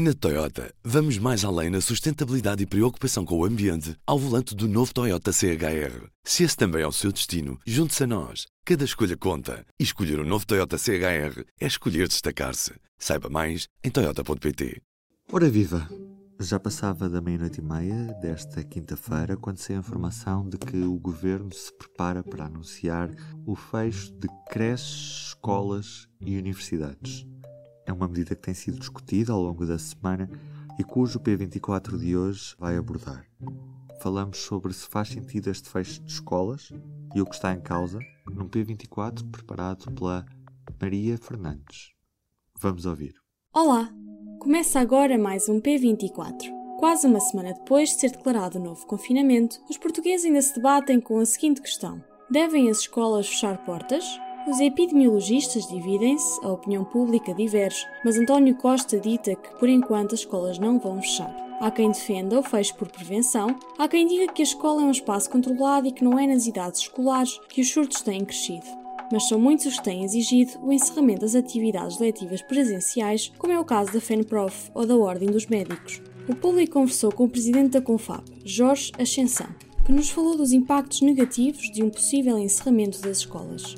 Na Toyota, vamos mais além na sustentabilidade e preocupação com o ambiente ao volante do novo Toyota CHR. Se esse também é o seu destino, junte-se a nós. Cada escolha conta. E escolher o um novo Toyota CHR é escolher destacar-se. Saiba mais em Toyota.pt. Ora viva! Já passava da meia-noite e meia desta quinta-feira quando saiu a informação de que o governo se prepara para anunciar o fecho de creches, escolas e universidades. É uma medida que tem sido discutida ao longo da semana e cujo P24 de hoje vai abordar. Falamos sobre se faz sentido este fecho de escolas e o que está em causa num P24 preparado pela Maria Fernandes. Vamos ouvir. Olá! Começa agora mais um P24. Quase uma semana depois de ser declarado o novo confinamento, os portugueses ainda se debatem com a seguinte questão: devem as escolas fechar portas? Os epidemiologistas dividem-se, a opinião pública diverge, mas António Costa dita que, por enquanto, as escolas não vão fechar. Há quem defenda o fecho por prevenção, há quem diga que a escola é um espaço controlado e que não é nas idades escolares que os surtos têm crescido. Mas são muitos os que têm exigido o encerramento das atividades letivas presenciais, como é o caso da FENPROF ou da Ordem dos Médicos. O público conversou com o presidente da Confab, Jorge Ascensão, que nos falou dos impactos negativos de um possível encerramento das escolas.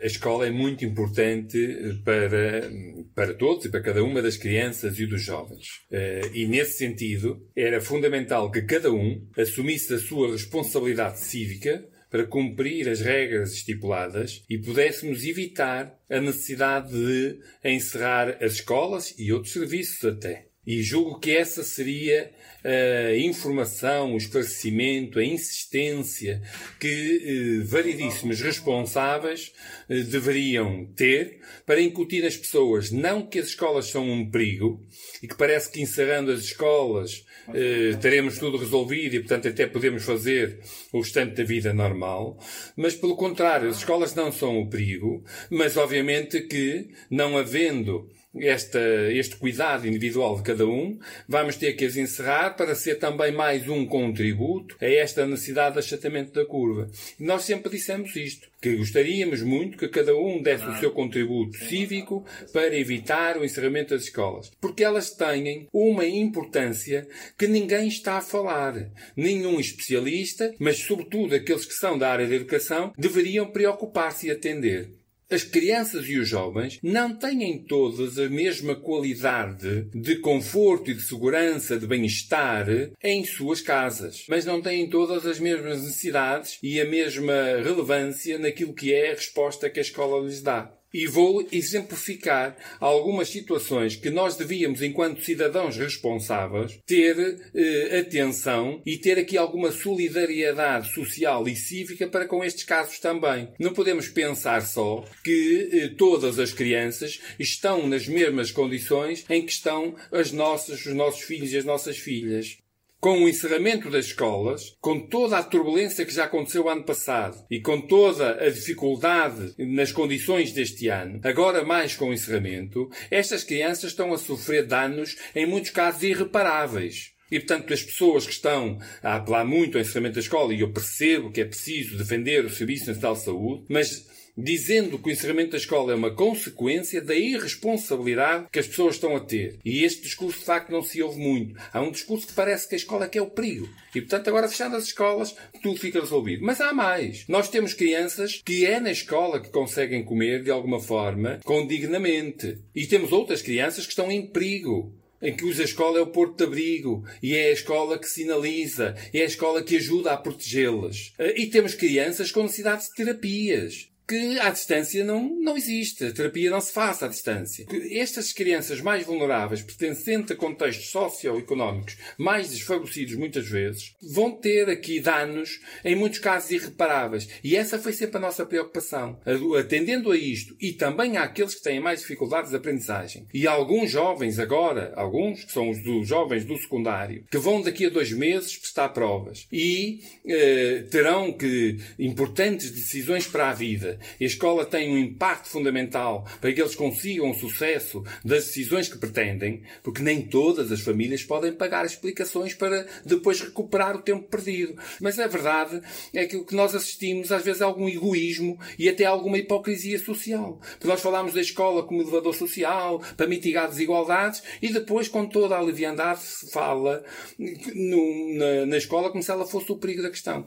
A escola é muito importante eh, para, para todos e para cada uma das crianças e dos jovens. Eh, e nesse sentido, era fundamental que cada um assumisse a sua responsabilidade cívica para cumprir as regras estipuladas e pudéssemos evitar a necessidade de encerrar as escolas e outros serviços até. E julgo que essa seria a informação, o esclarecimento, a insistência que eh, variedíssimos responsáveis eh, deveriam ter para incutir às pessoas. Não que as escolas são um perigo e que parece que encerrando as escolas eh, teremos tudo resolvido e, portanto, até podemos fazer o restante da vida normal, mas pelo contrário, as escolas não são o perigo, mas obviamente que, não havendo esta, este cuidado individual de cada um, vamos ter que as encerrar para ser também mais um contributo a esta necessidade de achatamento da curva. Nós sempre dissemos isto, que gostaríamos muito que cada um desse o seu contributo cívico para evitar o encerramento das escolas. Porque elas têm uma importância que ninguém está a falar. Nenhum especialista, mas sobretudo aqueles que são da área da educação, deveriam preocupar-se e atender. As crianças e os jovens não têm todas a mesma qualidade de conforto e de segurança, de bem-estar em suas casas, mas não têm todas as mesmas necessidades e a mesma relevância naquilo que é a resposta que a escola lhes dá. E vou exemplificar algumas situações que nós devíamos, enquanto cidadãos responsáveis, ter eh, atenção e ter aqui alguma solidariedade social e cívica para com estes casos também. Não podemos pensar só que eh, todas as crianças estão nas mesmas condições em que estão as nossas, os nossos filhos e as nossas filhas com o encerramento das escolas, com toda a turbulência que já aconteceu ano passado e com toda a dificuldade nas condições deste ano, agora mais com o encerramento, estas crianças estão a sofrer danos, em muitos casos, irreparáveis. E, portanto, as pessoas que estão a apelar muito ao encerramento da escola, e eu percebo que é preciso defender o Serviço Nacional de Saúde, mas dizendo que o encerramento da escola é uma consequência da irresponsabilidade que as pessoas estão a ter. E este discurso, de facto, não se ouve muito. Há um discurso que parece que a escola é que é o perigo. E, portanto, agora fechando as escolas, tudo fica resolvido. Mas há mais. Nós temos crianças que é na escola que conseguem comer, de alguma forma, com dignamente. E temos outras crianças que estão em perigo em que usa a escola é o porto de abrigo e é a escola que sinaliza, é a escola que ajuda a protegê-las. E temos crianças com necessidades de terapias que à distância não, não existe. A terapia não se faz à distância. Estas crianças mais vulneráveis, pertencentes a contextos socioeconómicos mais desfavorecidos muitas vezes, vão ter aqui danos, em muitos casos irreparáveis. E essa foi sempre a nossa preocupação. Atendendo a isto e também àqueles que têm mais dificuldades de aprendizagem. E alguns jovens agora, alguns que são os jovens do secundário, que vão daqui a dois meses prestar provas e eh, terão que importantes decisões para a vida E a escola tem um impacto fundamental para que eles consigam o sucesso das decisões que pretendem, porque nem todas as famílias podem pagar explicações para depois recuperar o tempo perdido. Mas a verdade é que o que nós assistimos às vezes é algum egoísmo e até alguma hipocrisia social. Porque nós falamos da escola como elevador social, para mitigar desigualdades, e depois, com toda a leviandade, se fala no, na, na escola como se ela fosse o perigo da questão.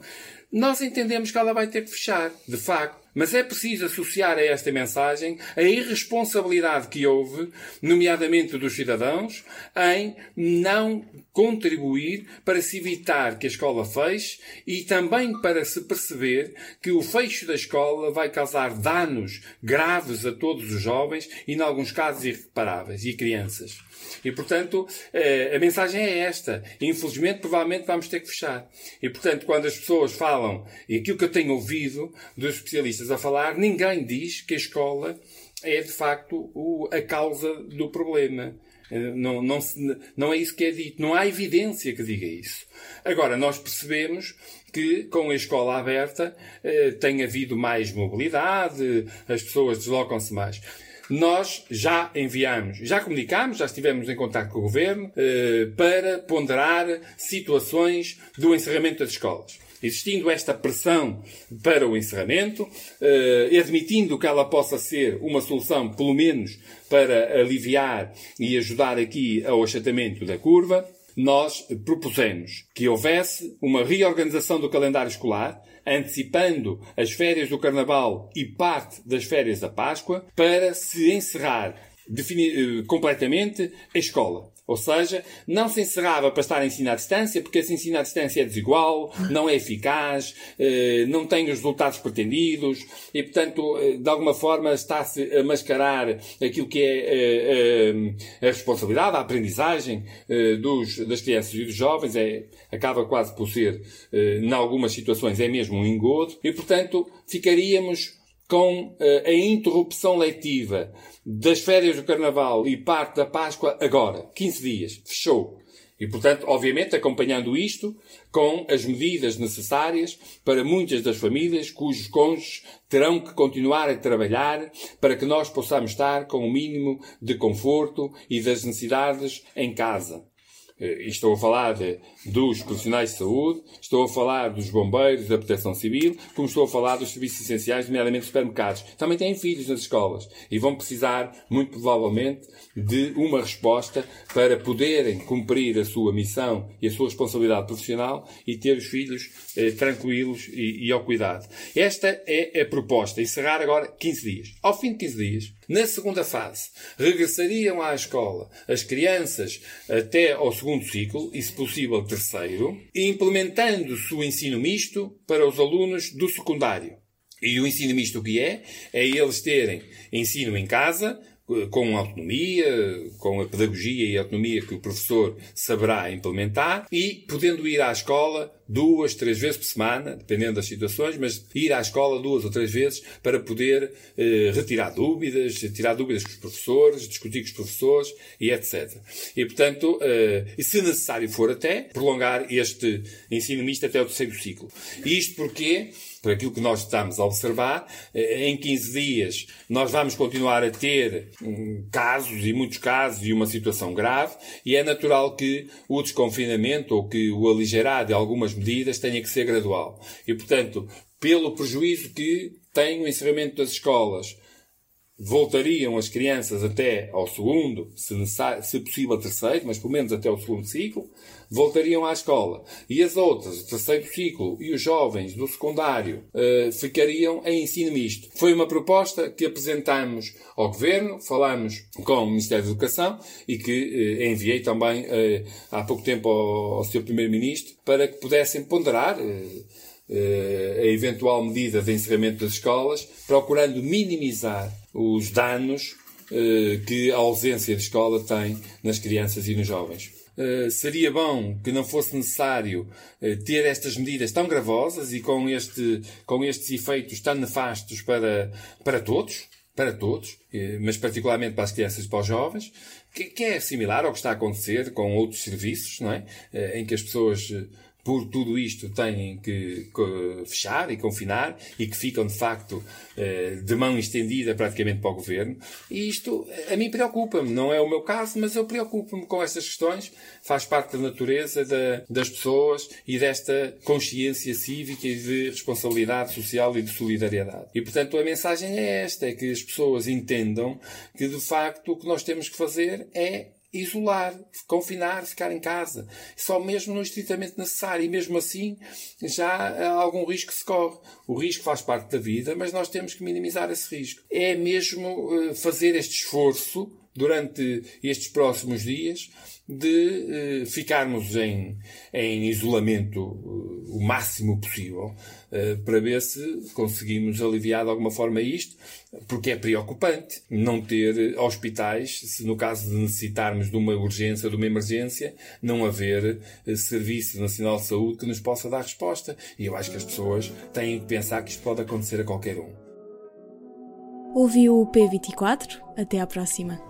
Nós entendemos que ela vai ter que fechar, de facto. Mas é preciso associar a esta mensagem a irresponsabilidade que houve, nomeadamente dos cidadãos, em não contribuir para se evitar que a escola feche e também para se perceber que o fecho da escola vai causar danos graves a todos os jovens e, em alguns casos, irreparáveis e crianças. E, portanto, eh, a mensagem é esta. Infelizmente, provavelmente vamos ter que fechar. E, portanto, quando as pessoas falam, e aquilo que eu tenho ouvido dos especialistas a falar, ninguém diz que a escola é, de facto, a causa do problema. Eh, não, não, não é isso que é dito. Não há evidência que diga isso. Agora, nós percebemos que com a escola aberta eh, tem havido mais mobilidade, as pessoas deslocam-se mais. Nós já enviamos, já comunicamos, já estivemos em contato com o Governo eh, para ponderar situações do encerramento das escolas. Existindo esta pressão para o encerramento, eh, admitindo que ela possa ser uma solução, pelo menos, para aliviar e ajudar aqui ao achatamento da curva, nós propusemos que houvesse uma reorganização do calendário escolar, antecipando as férias do Carnaval e parte das férias da Páscoa, para se encerrar eh, completamente a escola. Ou seja, não se encerrava para estar a ensino à distância, porque esse ensino à distância é desigual, não é eficaz, eh, não tem os resultados pretendidos e, portanto, eh, de alguma forma está-se a mascarar aquilo que é a responsabilidade, a aprendizagem dos, das crianças e dos jovens, é, acaba quase por ser, em algumas situações, é mesmo um engodo e, portanto, ficaríamos com a interrupção letiva das férias do Carnaval e parte da Páscoa agora. 15 dias. Fechou. E, portanto, obviamente, acompanhando isto com as medidas necessárias para muitas das famílias cujos cônjuges terão que continuar a trabalhar para que nós possamos estar com o mínimo de conforto e das necessidades em casa. Eh, estou a falar dos profissionais de saúde, estou a falar dos bombeiros, da proteção civil, como estou a falar dos serviços essenciais, nomeadamente supermercados. Também têm filhos nas escolas e vão precisar, muito provavelmente, de uma resposta para poderem cumprir a sua missão e a sua responsabilidade profissional e ter os filhos eh, tranquilos e, e ao cuidado. Esta é a proposta. Encerrar agora 15 dias. Ao fim de 15 dias, na segunda fase, regressariam à escola as crianças até ao segundo ciclo, e se possível terceiro, implementando-se o ensino misto para os alunos do secundário. E o ensino misto que é? É eles terem ensino em casa, com autonomia, com a pedagogia e a autonomia que o professor saberá implementar e podendo ir à escola duas, três vezes por semana, dependendo das situações, mas ir à escola duas ou três vezes para poder eh, retirar dúvidas, tirar dúvidas com os professores, discutir com os professores e etc. E, portanto, eh, e se necessário for até, prolongar este ensino misto até o terceiro ciclo. E isto porque por aquilo que nós estamos a observar, eh, em 15 dias nós vamos continuar a ter casos e muitos casos e uma situação grave e é natural que o desconfinamento ou que o aligerar de algumas medidas tenha que ser gradual. E, portanto, pelo prejuízo que tem o encerramento das escolas, voltariam as crianças até ao segundo, se, se possível terceiro, mas pelo menos até ao segundo ciclo, voltariam à escola. E as outras, o terceiro ciclo e os jovens do secundário, uh, ficariam em ensino misto. Foi uma proposta que apresentamos ao Governo, falamos com o Ministério da Educação e que uh, enviei também uh, há pouco tempo ao, ao Sr. Primeiro-Ministro para que pudessem ponderar a eventual medida de encerramento das escolas, procurando minimizar os danos uh, que a ausência de escola tem nas crianças e nos jovens. Uh, seria bom que não fosse necessário ter estas medidas tão gravosas e com, este, com estes efeitos tão nefastos para, para todos, para todos, mas particularmente para as crianças e para os jovens, que, que, é similar ao que está a acontecer com outros serviços, não é? Em que as pessoas por tudo isto têm que fechar e confinar e que ficam de facto eh, de mão estendida praticamente para o governo. E isto a mim preocupa-me, não é o meu caso, mas eu preocupo-me com estas questões, faz parte da natureza da, das pessoas e desta consciência cívica e de responsabilidade social e de solidariedade. E portanto a mensagem é esta, é que as pessoas entendam que de facto o que nós temos que fazer é isolar, confinar, ficar em casa. Só mesmo no estritamente necessário. E mesmo assim, já há algum risco que se corre. O risco faz parte da vida, mas nós temos que minimizar esse risco. É mesmo eh, fazer este esforço durante estes próximos dias de uh, ficarmos em, em isolamento uh, o máximo possível uh, para ver se conseguimos aliviar de alguma forma isto, porque é preocupante não ter hospitais, se no caso de necessitarmos de uma urgência, de uma emergência, não haver Serviço Nacional de Saúde que nos possa dar resposta. E eu acho que as pessoas têm que pensar que isto pode acontecer a qualquer um. Ouviu o P24? Até à próxima.